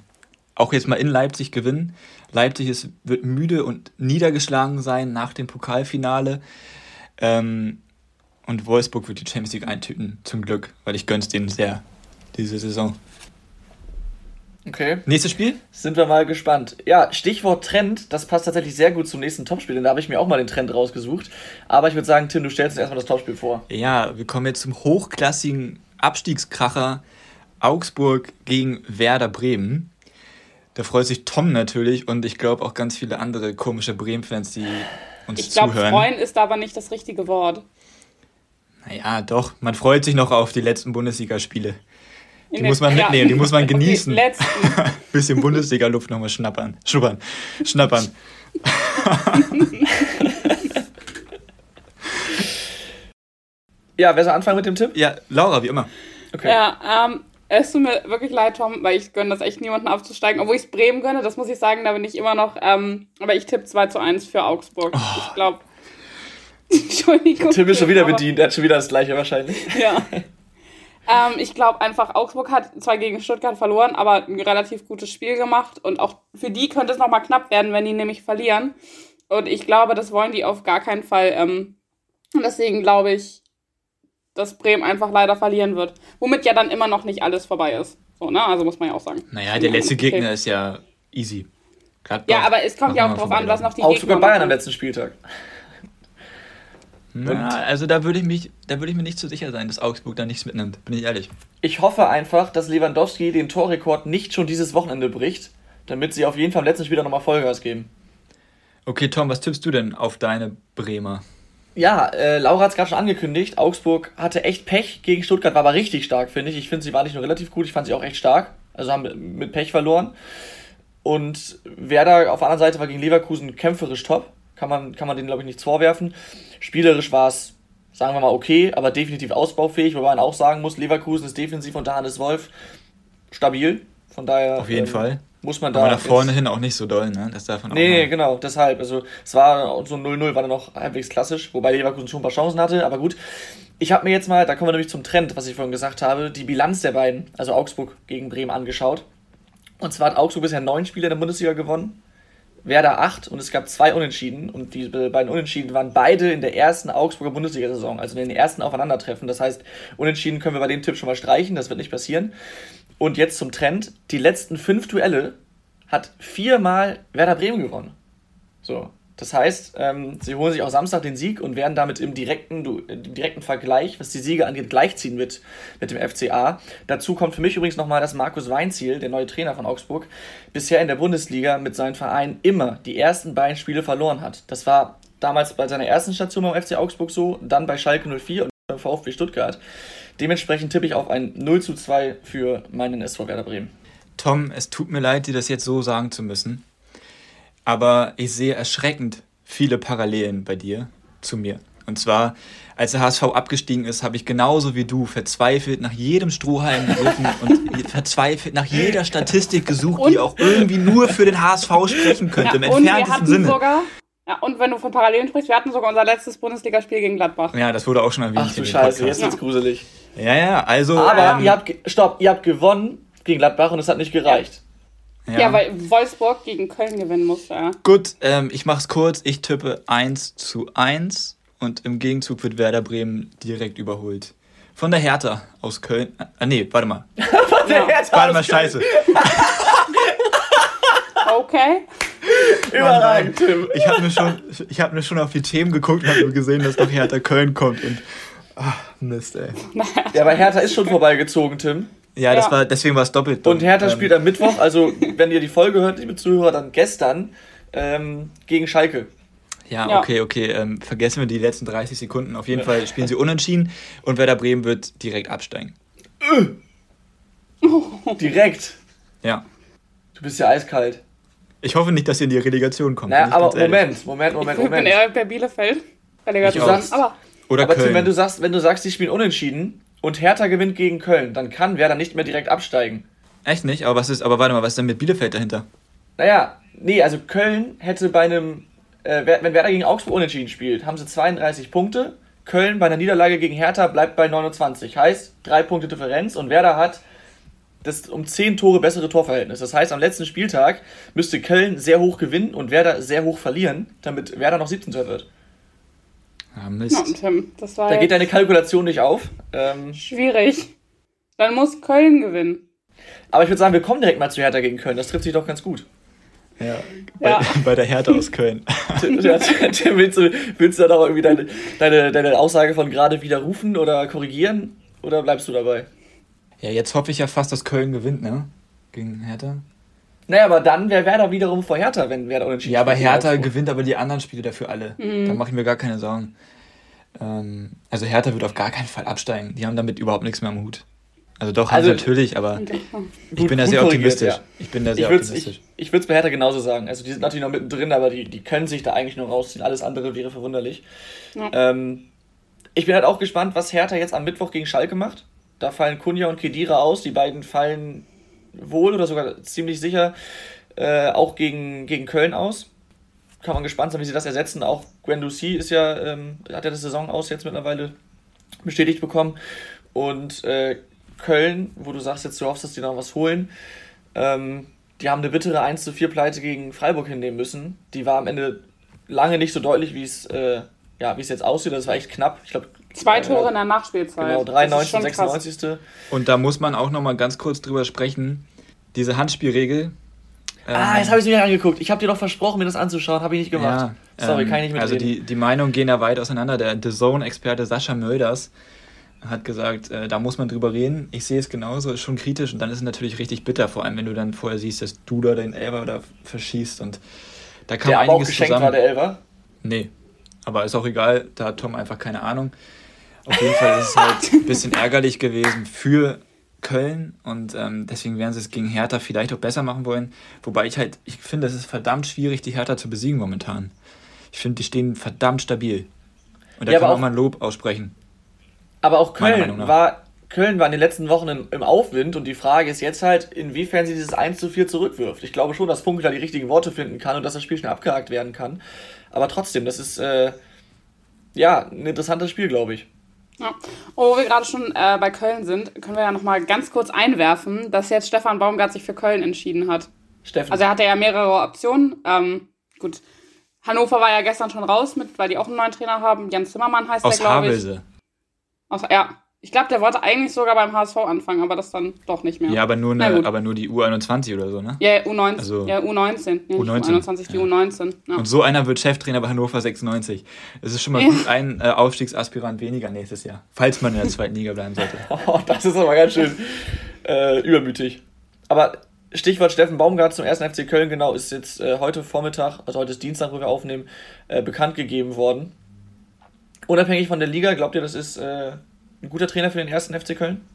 auch jetzt mal in Leipzig gewinnen. Leipzig ist, wird müde und niedergeschlagen sein nach dem Pokalfinale. Ähm, und Wolfsburg wird die Champions League eintüten, zum Glück, weil ich gönn's denen sehr, diese Saison. Okay. Nächstes Spiel? Sind wir mal gespannt. Ja, Stichwort Trend, das passt tatsächlich sehr gut zum nächsten Topspiel, denn da habe ich mir auch mal den Trend rausgesucht. Aber ich würde sagen, Tim, du stellst uns erstmal das Topspiel vor. Ja, wir kommen jetzt zum hochklassigen Abstiegskracher Augsburg gegen Werder Bremen. Da freut sich Tom natürlich und ich glaube auch ganz viele andere komische Bremen-Fans, die uns ich glaub, zuhören. Ich glaube, freuen ist aber nicht das richtige Wort. Naja, doch, man freut sich noch auf die letzten Bundesligaspiele. Die muss man mitnehmen, ja. die muss man genießen. Bisschen Bundesliga-Luft nochmal schnappern. Schnuppern. Schnappern. ja, wer soll anfangen mit dem Tipp? Ja, Laura, wie immer. Okay. Ja, ähm, es tut mir wirklich leid, Tom, weil ich gönne das echt niemanden aufzusteigen. Obwohl ich es Bremen gönne, das muss ich sagen, da bin ich immer noch. Ähm, aber ich tippe 2 zu 1 für Augsburg. Oh. Ich glaube. Entschuldigung. Tim ist schon wieder bedient, er hat schon wieder das gleiche wahrscheinlich. Ja. Ähm, ich glaube einfach, Augsburg hat zwar gegen Stuttgart verloren, aber ein relativ gutes Spiel gemacht. Und auch für die könnte es nochmal knapp werden, wenn die nämlich verlieren. Und ich glaube, das wollen die auf gar keinen Fall. Ähm, und deswegen glaube ich, dass Bremen einfach leider verlieren wird. Womit ja dann immer noch nicht alles vorbei ist. So, ne? Also muss man ja auch sagen. Naja, der letzte okay. Gegner ist ja easy. Gladbach. Ja, aber es kommt ja auch drauf an, was noch die Augsburg Gegner Bayern am letzten Spieltag. Na, also da würde ich mich, da würde ich mir nicht so sicher sein, dass Augsburg da nichts mitnimmt, bin ich ehrlich. Ich hoffe einfach, dass Lewandowski den Torrekord nicht schon dieses Wochenende bricht, damit sie auf jeden Fall am letzten Spiel nochmal Vollgas geben. Okay, Tom, was tippst du denn auf deine Bremer? Ja, äh, Laura hat es gerade schon angekündigt. Augsburg hatte echt Pech gegen Stuttgart, war aber richtig stark, finde ich. Ich finde, sie war nicht nur relativ gut, ich fand sie auch echt stark. Also haben mit Pech verloren. Und Werder auf der anderen Seite war gegen Leverkusen kämpferisch top. Kann man, kann man denen, glaube ich, nichts vorwerfen. Spielerisch war es sagen wir mal, okay, aber definitiv ausbaufähig, wobei man auch sagen muss, Leverkusen ist defensiv unter Hannes Wolf stabil. Von daher. Auf jeden ähm, Fall. Muss man da. Aber nach vorne hin auch nicht so doll, ne? Das darf man nee, nee, genau, deshalb. Also, es war so 0-0, war dann noch halbwegs klassisch, wobei Leverkusen schon ein paar Chancen hatte, aber gut. Ich habe mir jetzt mal, da kommen wir nämlich zum Trend, was ich vorhin gesagt habe, die Bilanz der beiden, also Augsburg gegen Bremen, angeschaut. Und zwar hat Augsburg bisher neun Spiele in der Bundesliga gewonnen, Werder acht und es gab zwei Unentschieden. Und die beiden Unentschieden waren beide in der ersten Augsburger Bundesliga-Saison, also in den ersten Aufeinandertreffen. Das heißt, Unentschieden können wir bei dem Tipp schon mal streichen, das wird nicht passieren. Und jetzt zum Trend: Die letzten fünf Duelle hat viermal Werder Bremen gewonnen. So. Das heißt, ähm, sie holen sich auch Samstag den Sieg und werden damit im direkten, im direkten Vergleich, was die Siege angeht, gleichziehen mit, mit dem FCA. Dazu kommt für mich übrigens nochmal, dass Markus Weinziel, der neue Trainer von Augsburg, bisher in der Bundesliga mit seinem Verein immer die ersten beiden Spiele verloren hat. Das war damals bei seiner ersten Station beim FC Augsburg so, dann bei Schalke 04 und beim VfB Stuttgart. Dementsprechend tippe ich auf ein 0 zu 2 für meinen SV Werder Bremen. Tom, es tut mir leid, dir das jetzt so sagen zu müssen. Aber ich sehe erschreckend viele Parallelen bei dir zu mir. Und zwar, als der HSV abgestiegen ist, habe ich genauso wie du verzweifelt nach jedem Strohhalm gegriffen und verzweifelt nach jeder Statistik gesucht, und? die auch irgendwie nur für den HSV sprechen könnte, ja, im entferntesten Sinne. Sogar, ja, und wenn du von Parallelen sprichst, wir hatten sogar unser letztes Bundesligaspiel gegen Gladbach. Ja, das wurde auch schon erwähnt. Ach du Scheiße, jetzt wird's gruselig. Ja, ja, also. Aber ähm, ihr habt, stopp, ihr habt gewonnen gegen Gladbach und es hat nicht gereicht. Ja. Ja, weil Wolfsburg gegen Köln gewinnen muss, ja. Gut, ähm, ich mach's kurz. Ich tippe 1 zu 1 und im Gegenzug wird Werder Bremen direkt überholt. Von der Hertha aus Köln. Ah, nee, warte mal. Von der Hertha Warte mal, scheiße. okay. Überragend, Tim. Ich habe mir, schon, hab mir schon auf die Themen geguckt und habe gesehen, dass noch Hertha Köln kommt. Und, ach, Mist, ey. Ja, aber Hertha ist schon vorbeigezogen, Tim. Ja, das ja. war, deswegen war es doppelt. Dumm. Und Hertha ähm. spielt am Mittwoch, also wenn ihr die Folge hört, liebe Zuhörer, dann gestern ähm, gegen Schalke. Ja, ja. okay, okay. Ähm, vergessen wir die letzten 30 Sekunden. Auf jeden. Fall spielen sie unentschieden und Werder Bremen wird direkt absteigen. direkt? Ja. Du bist ja eiskalt. Ich hoffe nicht, dass ihr in die Relegation kommt. Naja, aber Moment, Moment, Moment, Moment. Ich bin eher bei Bielefeld. Relegation. Sagst, aber, Oder aber Köln. Tim, wenn du sagst, wenn du sagst, die spielen unentschieden, und Hertha gewinnt gegen Köln, dann kann Werder nicht mehr direkt absteigen. Echt nicht? Aber was ist, aber warte mal, was ist denn mit Bielefeld dahinter? Naja, nee, also Köln hätte bei einem, äh, wenn Werder gegen Augsburg unentschieden spielt, haben sie 32 Punkte. Köln bei einer Niederlage gegen Hertha bleibt bei 29. Heißt, drei Punkte Differenz und Werder hat das um 10 Tore bessere Torverhältnis. Das heißt, am letzten Spieltag müsste Köln sehr hoch gewinnen und Werder sehr hoch verlieren, damit Werder noch 17. wird. Ah, Mist. Ja, Tim, das war da geht deine Kalkulation nicht auf. Ähm, schwierig. Dann muss Köln gewinnen. Aber ich würde sagen, wir kommen direkt mal zu Hertha gegen Köln. Das trifft sich doch ganz gut. Ja, bei, ja. bei der Hertha aus Köln. willst, du, willst du dann auch irgendwie deine, deine, deine Aussage von gerade widerrufen oder korrigieren? Oder bleibst du dabei? Ja, jetzt hoffe ich ja fast, dass Köln gewinnt, ne? Gegen Hertha. Naja, aber dann wäre Werder wiederum vor Hertha, wenn Werder unentschieden Ja, aber Hertha gewinnt aber die anderen Spiele dafür alle. Mhm. Da mache ich mir gar keine Sorgen. Ähm, also Hertha wird auf gar keinen Fall absteigen. Die haben damit überhaupt nichts mehr am Hut. Also doch, also, natürlich, aber ich bin da sehr optimistisch. Ja. Ich bin da sehr ich optimistisch. Ich, ich würde es bei Hertha genauso sagen. Also die sind natürlich noch mittendrin, aber die, die können sich da eigentlich nur rausziehen. Alles andere wäre verwunderlich. Ja. Ähm, ich bin halt auch gespannt, was Hertha jetzt am Mittwoch gegen Schalke macht. Da fallen Kunja und Kedira aus. Die beiden fallen wohl oder sogar ziemlich sicher äh, auch gegen, gegen Köln aus. Kann man gespannt sein, wie sie das ersetzen. Auch Guendouzi ist ja, ähm, hat ja das Saison aus jetzt mittlerweile bestätigt bekommen. Und äh, Köln, wo du sagst, jetzt du hoffst, dass die noch was holen, ähm, die haben eine bittere 1 zu 4 Pleite gegen Freiburg hinnehmen müssen. Die war am Ende lange nicht so deutlich, wie es äh, ja, wie es jetzt aussieht. Das war echt knapp. Ich glaube, Zwei Tore äh, in der Nachspielzeit. Genau, 93 und 96. Krass. Und da muss man auch nochmal ganz kurz drüber sprechen. Diese Handspielregel. ah, ähm, jetzt habe ich es mir angeguckt. Ich habe dir doch versprochen, mir das anzuschauen. Habe ich nicht gemacht. Ja, Sorry, ähm, kann ich nicht mit Also die, die Meinungen gehen da weit auseinander. Der The Zone-Experte Sascha Mölders hat gesagt, äh, da muss man drüber reden. Ich sehe es genauso, ist schon kritisch und dann ist es natürlich richtig bitter, vor allem wenn du dann vorher siehst, dass du da den Elber da verschießt und da kam der einiges aber auch geschenkt zusammen. war der Elber? Nee, aber ist auch egal, da hat Tom einfach keine Ahnung. Auf jeden Fall ist es halt ein bisschen ärgerlich gewesen für Köln und ähm, deswegen werden sie es gegen Hertha vielleicht auch besser machen wollen. Wobei ich halt, ich finde, es ist verdammt schwierig, die Hertha zu besiegen momentan. Ich finde, die stehen verdammt stabil. Und da ja, kann man auch mal ein Lob aussprechen. Aber auch Köln war, Köln war in den letzten Wochen im, im, Aufwind und die Frage ist jetzt halt, inwiefern sie dieses 1 zu 4 zurückwirft. Ich glaube schon, dass Funkel da die richtigen Worte finden kann und dass das Spiel schnell abgehakt werden kann. Aber trotzdem, das ist äh, ja ein interessantes Spiel, glaube ich. Ja. Oh, wo wir gerade schon äh, bei Köln sind, können wir ja nochmal ganz kurz einwerfen, dass jetzt Stefan Baumgart sich für Köln entschieden hat. Steffen. Also er hatte ja mehrere Optionen. Ähm, gut, Hannover war ja gestern schon raus mit, weil die auch einen neuen Trainer haben. Jan Zimmermann heißt Aus der, glaube ich. Aus ja. Ich glaube, der wollte eigentlich sogar beim HSV anfangen, aber das dann doch nicht mehr. Ja, aber nur, eine, aber nur die U21 oder so, ne? Ja, U19. Also, ja, U19. Nee, U19. U21, die ja. U19. Ja. Und so einer wird Cheftrainer bei Hannover 96. Es ist schon mal ja. gut ein äh, Aufstiegsaspirant weniger nächstes Jahr, falls man in der zweiten Liga bleiben sollte. Oh, das ist aber ganz schön äh, übermütig. Aber Stichwort Steffen Baumgart zum ersten FC Köln, genau, ist jetzt äh, heute Vormittag, also heute ist Dienstag, wo wir aufnehmen, äh, bekannt gegeben worden. Unabhängig von der Liga, glaubt ihr, das ist äh, ein guter Trainer für den ersten FC Köln?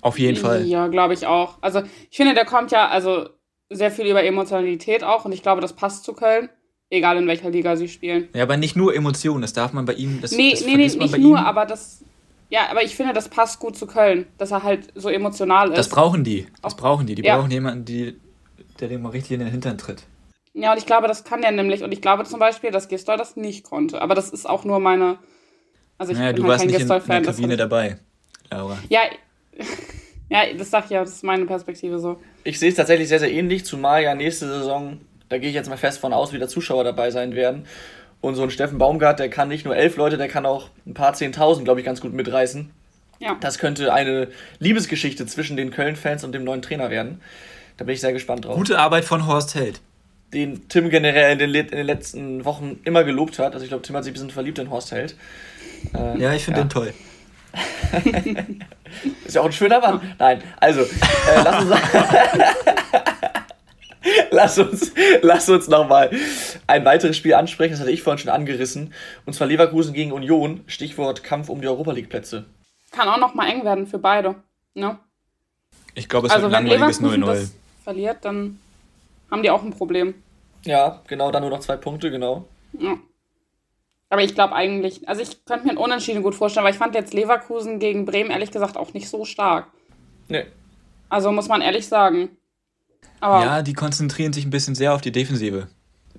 Auf jeden Fall. Ja, glaube ich auch. Also ich finde, der kommt ja also sehr viel über Emotionalität auch und ich glaube, das passt zu Köln. Egal in welcher Liga sie spielen. Ja, aber nicht nur Emotionen, das darf man bei ihm. Das, nee, das nee, nee, nicht nur, ihm. aber das, ja, aber ich finde, das passt gut zu Köln, dass er halt so emotional ist. Das brauchen die. Das Auch, brauchen die. Die ja. brauchen jemanden, die, der dem mal richtig in den Hintern tritt. Ja, und ich glaube, das kann der nämlich. Und ich glaube zum Beispiel, dass Gistol das nicht konnte. Aber das ist auch nur meine. Also ich naja, bin du warst kein Gistol-Fan. in der Kabine dabei, Laura. Ja, ja, das sag ich ja, das ist meine Perspektive so. Ich sehe es tatsächlich sehr, sehr ähnlich, zumal ja nächste Saison, da gehe ich jetzt mal fest von aus, wieder Zuschauer dabei sein werden. Und so ein Steffen Baumgart, der kann nicht nur elf Leute, der kann auch ein paar Zehntausend, glaube ich, ganz gut mitreißen. Ja. Das könnte eine Liebesgeschichte zwischen den Köln-Fans und dem neuen Trainer werden. Da bin ich sehr gespannt drauf. Gute Arbeit von Horst Held. Den Tim generell in den, in den letzten Wochen immer gelobt hat. Also ich glaube, Tim hat sich ein bisschen verliebt in Horst Held. Äh, ja, ich finde ja. den toll. ist ja auch ein schöner Mann. Nein, also, äh, lass uns. lass uns, lass uns nochmal ein weiteres Spiel ansprechen, das hatte ich vorhin schon angerissen. Und zwar Leverkusen gegen Union, Stichwort Kampf um die Europa League-Plätze. Kann auch nochmal eng werden für beide. Ne? Ich glaube, es also wird ein langweiliges 0-0. verliert, dann haben die auch ein Problem. Ja, genau, dann nur noch zwei Punkte, genau. Ja. Aber ich glaube eigentlich, also ich könnte mir ein Unentschieden gut vorstellen, weil ich fand jetzt Leverkusen gegen Bremen ehrlich gesagt auch nicht so stark. Nee. Also muss man ehrlich sagen. Aber ja, die konzentrieren sich ein bisschen sehr auf die Defensive.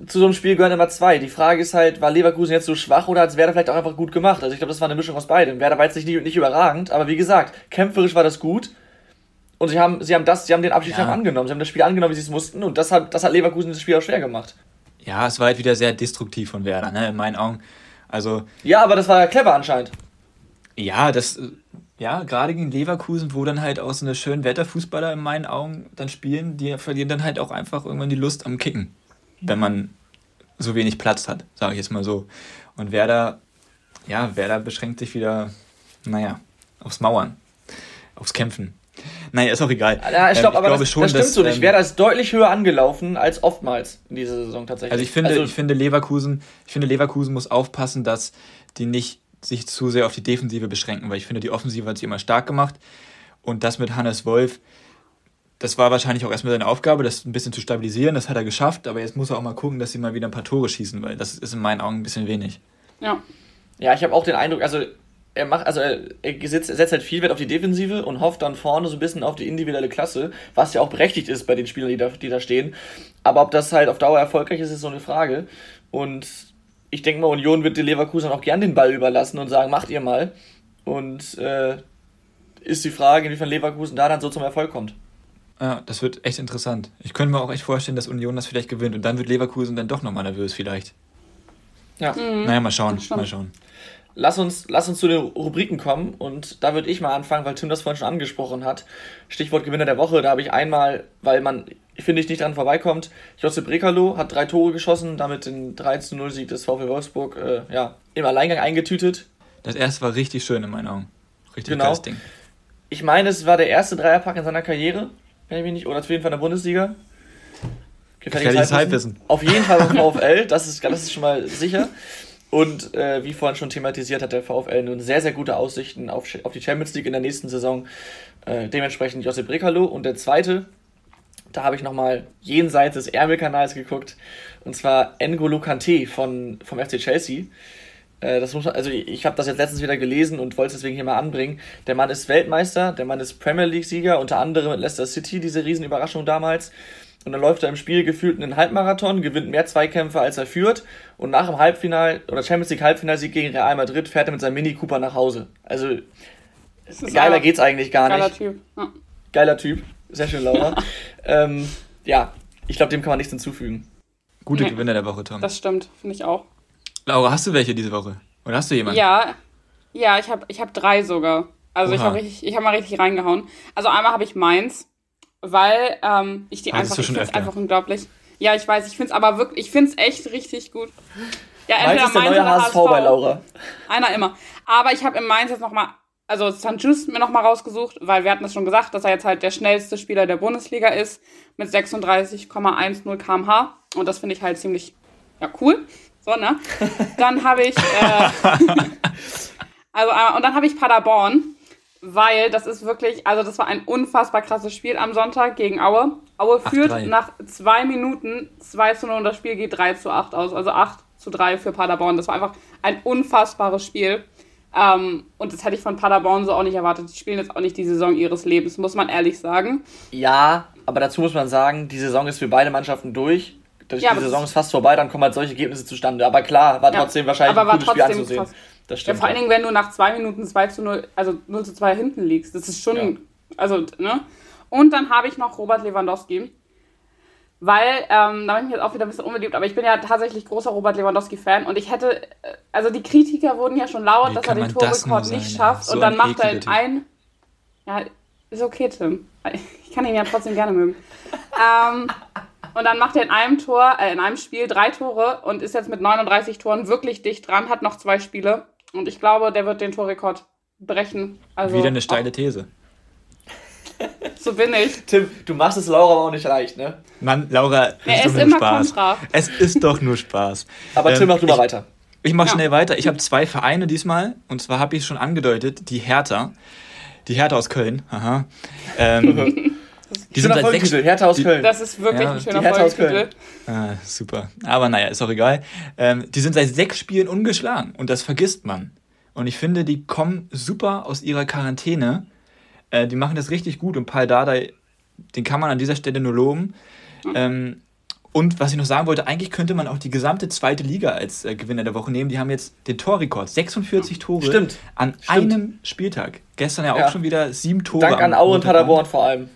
Zu so einem Spiel gehören immer zwei. Die Frage ist halt, war Leverkusen jetzt so schwach oder hat es Werder vielleicht auch einfach gut gemacht? Also ich glaube, das war eine Mischung aus beidem. Werder war jetzt nicht, nicht überragend, aber wie gesagt, kämpferisch war das gut. Und sie haben, sie haben das, sie haben den Abschiedskampf ja. angenommen. Sie haben das Spiel angenommen, wie sie es mussten. Und das hat, das hat Leverkusen das Spiel auch schwer gemacht. Ja, es war halt wieder sehr destruktiv von Werder, ne? in meinen Augen. Also. Ja, aber das war ja clever anscheinend. Ja, das, ja, gerade gegen Leverkusen, wo dann halt auch so eine schönen Wetterfußballer in meinen Augen dann spielen, die verlieren dann halt auch einfach irgendwann die Lust am Kicken, wenn man so wenig Platz hat, sage ich jetzt mal so. Und Werder, ja, Werder beschränkt sich wieder, naja, aufs Mauern, aufs Kämpfen. Naja, ist auch egal. Ja, ich, glaub, ähm, ich glaube, das, schon, das stimmt dass, so nicht. Ähm, Werder ist deutlich höher angelaufen als oftmals in dieser Saison tatsächlich. Also ich finde, also, ich finde Leverkusen, ich finde Leverkusen muss aufpassen, dass die nicht sich zu sehr auf die Defensive beschränken, weil ich finde, die Offensive hat sich immer stark gemacht. Und das mit Hannes Wolf, das war wahrscheinlich auch erstmal seine Aufgabe, das ein bisschen zu stabilisieren. Das hat er geschafft, aber jetzt muss er auch mal gucken, dass sie mal wieder ein paar Tore schießen, weil das ist in meinen Augen ein bisschen wenig. Ja. Ja, ich habe auch den Eindruck, also er macht, also er, setzt, setzt halt viel Wert auf die Defensive und hofft dann vorne so ein bisschen auf die individuelle Klasse, was ja auch berechtigt ist bei den Spielern, die da, die da stehen. Aber ob das halt auf Dauer erfolgreich ist, ist so eine Frage. Und ich denke mal, Union wird die Leverkusen auch gern den Ball überlassen und sagen, macht ihr mal. Und äh, ist die Frage, inwiefern Leverkusen da dann so zum Erfolg kommt. Ja, das wird echt interessant. Ich könnte mir auch echt vorstellen, dass Union das vielleicht gewinnt und dann wird Leverkusen dann doch nochmal nervös vielleicht. Ja. Mhm. Naja, mal schauen, mal schauen. Lass uns, lass uns zu den Rubriken kommen und da würde ich mal anfangen, weil Tim das vorhin schon angesprochen hat. Stichwort Gewinner der Woche, da habe ich einmal, weil man, finde ich, nicht dran vorbeikommt, Josep Brekalo hat drei Tore geschossen, damit den 3-0-Sieg des VfL Wolfsburg äh, ja, im Alleingang eingetütet. Das erste war richtig schön in meinen Augen. Richtig genau. geiles Ding. Ich meine, es war der erste Dreierpack in seiner Karriere, wenn ich mich nicht, oder auf jeden Fall in der Bundesliga. Gefährliches Halbwissen. Auf jeden Fall beim VfL, das ist, das ist schon mal sicher. Und äh, wie vorhin schon thematisiert, hat der VfL nun sehr, sehr gute Aussichten auf, auf die Champions League in der nächsten Saison. Äh, dementsprechend Josep Brekalo. Und der zweite, da habe ich nochmal jenseits des Ärmelkanals geguckt. Und zwar N'Golo Kante von, vom FC Chelsea. Äh, das muss man, also ich habe das jetzt letztens wieder gelesen und wollte es deswegen hier mal anbringen. Der Mann ist Weltmeister, der Mann ist Premier League-Sieger, unter anderem mit Leicester City, diese Riesenüberraschung damals. Und dann läuft er im Spiel gefühlt einen Halbmarathon, gewinnt mehr Zweikämpfe als er führt. Und nach dem Halbfinal oder Champions League Halbfinalsieg gegen Real Madrid fährt er mit seinem Mini Cooper nach Hause. Also geiler geht's eigentlich gar Geiler nicht. Typ. Ja. Geiler Typ. Sehr schön, Laura. ähm, ja, ich glaube, dem kann man nichts hinzufügen. Gute Nee. Gewinner der Woche, Tom. Das stimmt, finde ich auch. Laura, hast du welche diese Woche? Oder hast du jemanden? Ja, ja, ich habe ich hab drei sogar. Also ich Oha. habe richtig, ich habe mal richtig reingehauen. Also einmal habe ich meins, weil ähm, ich die Hattest einfach, ich finde es einfach unglaublich. Ja, ich weiß, ich finde es aber wirklich, ich finde es echt richtig gut. Ja, Mainz ist der neue oder HSV bei Laura. Einer immer. Aber ich habe im Mainz jetzt nochmal, also St. Just mir nochmal rausgesucht, weil wir hatten es schon gesagt, dass er jetzt halt der schnellste Spieler der Bundesliga ist mit 36,10 km/h. Und das finde ich halt ziemlich, ja, cool. So, ne? Dann habe ich, äh, also, äh, und dann habe ich Paderborn, weil das ist wirklich, also das war ein unfassbar krasses Spiel am Sonntag gegen Aue. Aue führt 8-3. nach zwei Minuten 2 zu 0 und das Spiel geht 3 zu 8 aus. Also 8 zu 3 für Paderborn. Das war einfach ein unfassbares Spiel. Ähm, und das hätte ich von Paderborn so auch nicht erwartet. Die spielen jetzt auch nicht die Saison ihres Lebens, muss man ehrlich sagen. Ja, aber dazu muss man sagen, die Saison ist für beide Mannschaften durch. Ja, die Saison ist fast vorbei, dann kommen halt solche Ergebnisse zustande. Aber klar, war Ja, trotzdem wahrscheinlich aber ein war cooles Spiel anzusehen. krass. Das Ja, stimmt. vor allen Dingen, wenn du nach zwei Minuten 2 zu 0, also 0 zu 2 hinten liegst. Das ist schon, Ja. also, ne? Und dann habe ich noch Robert Lewandowski. Weil, ähm, da bin ich mich jetzt auch wieder ein bisschen unbeliebt, aber ich bin ja tatsächlich großer Robert Lewandowski-Fan und ich hätte, äh, also die Kritiker wurden ja schon laut, Wie dass er den Torrekord nicht schafft? So und dann macht er in ein, ja, ist okay, Tim. Ich kann ihn ja trotzdem gerne mögen. ähm, und dann macht er in einem Tor, äh, in einem Spiel drei Tore und ist jetzt mit 39 Toren wirklich dicht dran, hat noch zwei Spiele. Und ich glaube, der wird den Torrekord brechen. Also, Wieder eine steile These. So bin ich. Tim, du machst es Laura aber auch nicht leicht, ne? Mann, Laura, Er ist ist doch nur immer Spaß. kontra. Es ist doch nur Spaß. Aber Ähm, Tim, mach du mal ich, weiter. Ich mache Ja. schnell weiter. Ich habe zwei Vereine diesmal. Und zwar habe ich schon angedeutet, die Hertha. Die Hertha aus Köln. Aha. Ähm, die sind seit sechs, Folgentitel, Hertha aus Köln. Das ist wirklich Ja, ein schöner Hertha aus Folgetitel. Ah, super. Aber naja, ist auch egal. Ähm, die sind seit sechs Spielen ungeschlagen und das vergisst man. Und ich finde, die kommen super aus ihrer Quarantäne. Äh, die machen das richtig gut und Paul Dardai, den kann man an dieser Stelle nur loben. Ähm, und was ich noch sagen wollte, eigentlich könnte man auch die gesamte zweite Liga als äh, Gewinner der Woche nehmen. Die haben jetzt den Torrekord, 46 Tore Stimmt. an Stimmt. einem Spieltag. Gestern ja auch Ja. schon wieder sieben Tore. Dank an Aue und. Paderborn vor allem.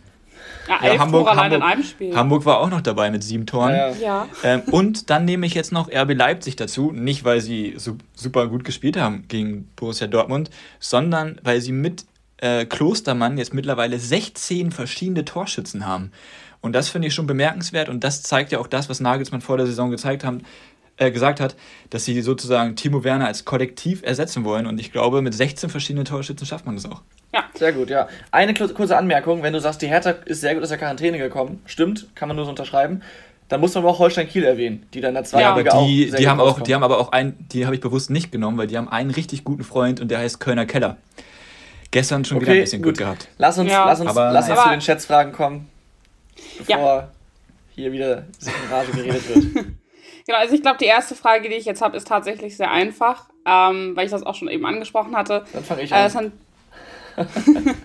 Ja, Ja, elf Hamburg, Tore allein Hamburg, in einem Spiel. Hamburg war auch noch dabei mit sieben Toren. Ja, ja. Ja. Ähm, und dann nehme ich jetzt noch RB Leipzig dazu. Nicht, weil sie su super gut gespielt haben gegen Borussia Dortmund, sondern weil sie mit äh, Klostermann jetzt mittlerweile 16 verschiedene Torschützen haben. Und das finde ich schon bemerkenswert und das zeigt ja auch das, was Nagelsmann vor der Saison gezeigt haben, äh, gesagt hat, dass sie sozusagen Timo Werner als Kollektiv ersetzen wollen. Und ich glaube, mit 16 verschiedenen Torschützen schafft man das auch. Sehr gut, ja. Eine kurze Anmerkung, wenn du sagst, die Hertha ist sehr gut aus der Quarantäne gekommen, stimmt, kann man nur so unterschreiben, dann muss man aber auch Holstein Kiel erwähnen, die dann in der zweiten Ja, aber Liga auch die, sehr die, gut haben auch, die haben aber auch einen, die habe ich bewusst nicht genommen, weil die haben einen richtig guten Freund und der heißt Kölner Keller. Gestern schon wieder ein Okay, bisschen gut. Glück gehabt. Lass uns, Ja. lass uns, Aber- lass uns Aber- zu den Schätzfragen kommen, bevor hier wieder sich in Rage geredet wird. Genau, also ich glaube, die erste Frage, die ich jetzt habe, ist tatsächlich sehr einfach, ähm, weil ich das auch schon eben angesprochen hatte. Dann fange ich Äh, an. San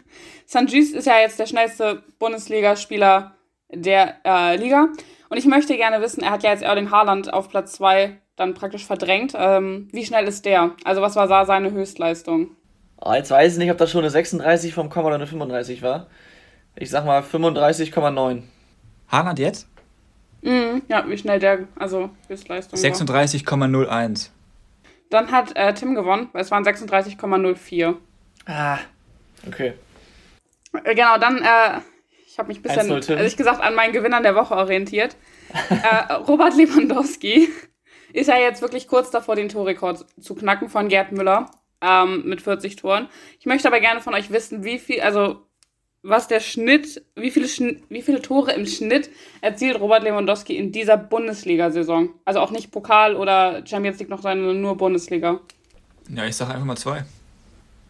San ist ja jetzt der schnellste Bundesligaspieler der äh, Liga. Und ich möchte gerne wissen, er hat ja jetzt Erling Haaland auf Platz 2 dann praktisch verdrängt. Ähm, wie schnell ist der? Also was war da seine Höchstleistung? Oh, jetzt weiß ich nicht, ob das schon eine 36 vom Komma oder eine 35 war. Ich sag mal 35,9. Haaland jetzt? Mhm, ja, wie schnell der, also Höchstleistung war. 36,01. Dann hat äh, Tim gewonnen, weil es waren 36,04. Ah, okay. Äh, Genau, dann, äh, ich habe mich ein bisschen, 1-0 Tim. ehrlich gesagt, an meinen Gewinnern der Woche orientiert. äh, Robert Lewandowski ist ja jetzt wirklich kurz davor, den Torrekord zu knacken von Gerd Müller ähm, mit 40 Toren. Ich möchte aber gerne von euch wissen, wie viel, also was der Schnitt, wie viele, Schn wie viele Tore im Schnitt erzielt Robert Lewandowski in dieser Bundesliga-Saison? Also auch nicht Pokal oder Champions League noch, sondern nur Bundesliga. Ja, ich sage einfach mal zwei.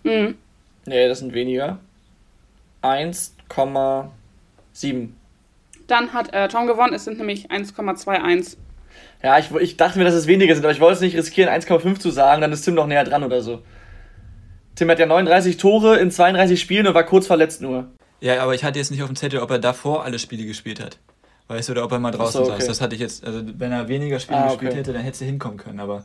Mhm. Nee, das sind weniger. 1,7. Dann hat äh, Tom gewonnen, es sind nämlich 1,21. Ja, ich, ich dachte mir, dass es weniger sind, aber ich wollte es nicht riskieren, 1,5 zu sagen, dann ist Tim noch näher dran oder so. Tim hat ja 39 Tore in 32 Spielen und war kurz verletzt nur. Ja, aber ich hatte jetzt nicht auf dem Zettel, ob er davor alle Spiele gespielt hat. Weißt du, oder ob er mal draußen so, okay. saß. Das hatte ich jetzt, also wenn er weniger Spiele ah, gespielt okay. hätte, dann hätte er hinkommen können, aber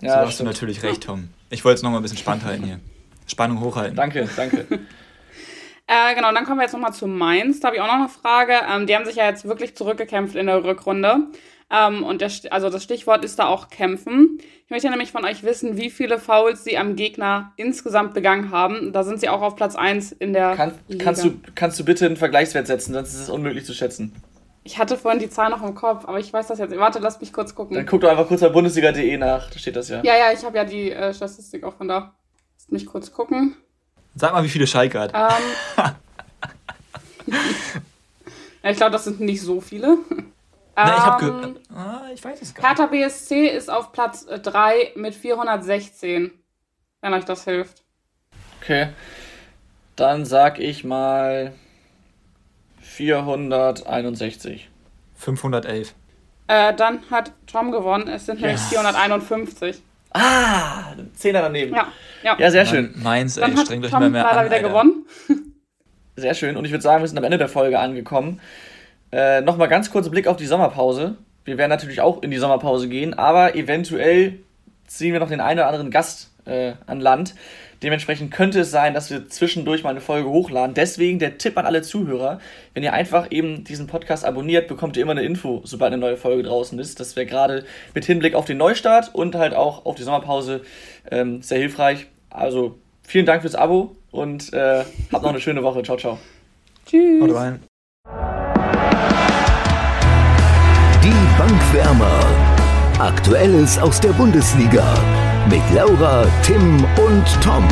ja, so hast du natürlich recht, Tom. Ich wollte es nochmal ein bisschen spannend halten hier. Spannung hochhalten. Danke, danke. äh, genau, dann kommen wir jetzt nochmal zu Mainz. Da habe ich auch noch eine Frage. Ähm, die haben sich ja jetzt wirklich zurückgekämpft in der Rückrunde. Ähm, und der, also das Stichwort ist da auch kämpfen. Ich möchte nämlich von euch wissen, wie viele Fouls sie am Gegner insgesamt begangen haben. Da sind sie auch auf Platz 1 in der Kann, Liga. Kannst du, kannst du bitte einen Vergleichswert setzen, sonst ist es unmöglich zu schätzen. Ich hatte vorhin die Zahl noch im Kopf, aber ich weiß das jetzt. Warte, lass mich kurz gucken. Dann guck doch einfach kurz bei Bundesliga.de nach, da steht das ja. Ja, ja, ich habe ja die äh, Statistik auch von da. Lass mich kurz gucken. Sag mal, wie viele Schalke hat. Ähm, ja, ich glaube, das sind nicht so viele. Na, ich habe ähm, ah, ich weiß es gar nicht. Hertha BSC ist auf Platz 3 äh, mit 416, wenn euch das hilft. Okay. Dann sag ich mal 461. 511. Äh, dann hat Tom gewonnen. Es sind nämlich yes. 451. Ah, Zehner daneben. Ja, ja. ja sehr schön. Meins, ey, strengt euch mal mehr leider an. wieder Alter. gewonnen. Sehr schön. Und ich würde sagen, wir sind am Ende der Folge angekommen. Äh, Nochmal ganz kurzer Blick auf die Sommerpause. Wir werden natürlich auch in die Sommerpause gehen, aber eventuell ziehen wir noch den einen oder anderen Gast äh, an Land. Dementsprechend könnte es sein, dass wir zwischendurch mal eine Folge hochladen. Deswegen der Tipp an alle Zuhörer, wenn ihr einfach eben diesen Podcast abonniert, bekommt ihr immer eine Info, sobald eine neue Folge draußen ist. Das wäre gerade mit Hinblick auf den Neustart und halt auch auf die Sommerpause ähm, sehr hilfreich. Also vielen Dank fürs Abo und äh, habt noch eine schöne Woche. Ciao, ciao. Tschüss. Bankwärmer. Aktuelles aus der Bundesliga mit Laura, Tim und Tom.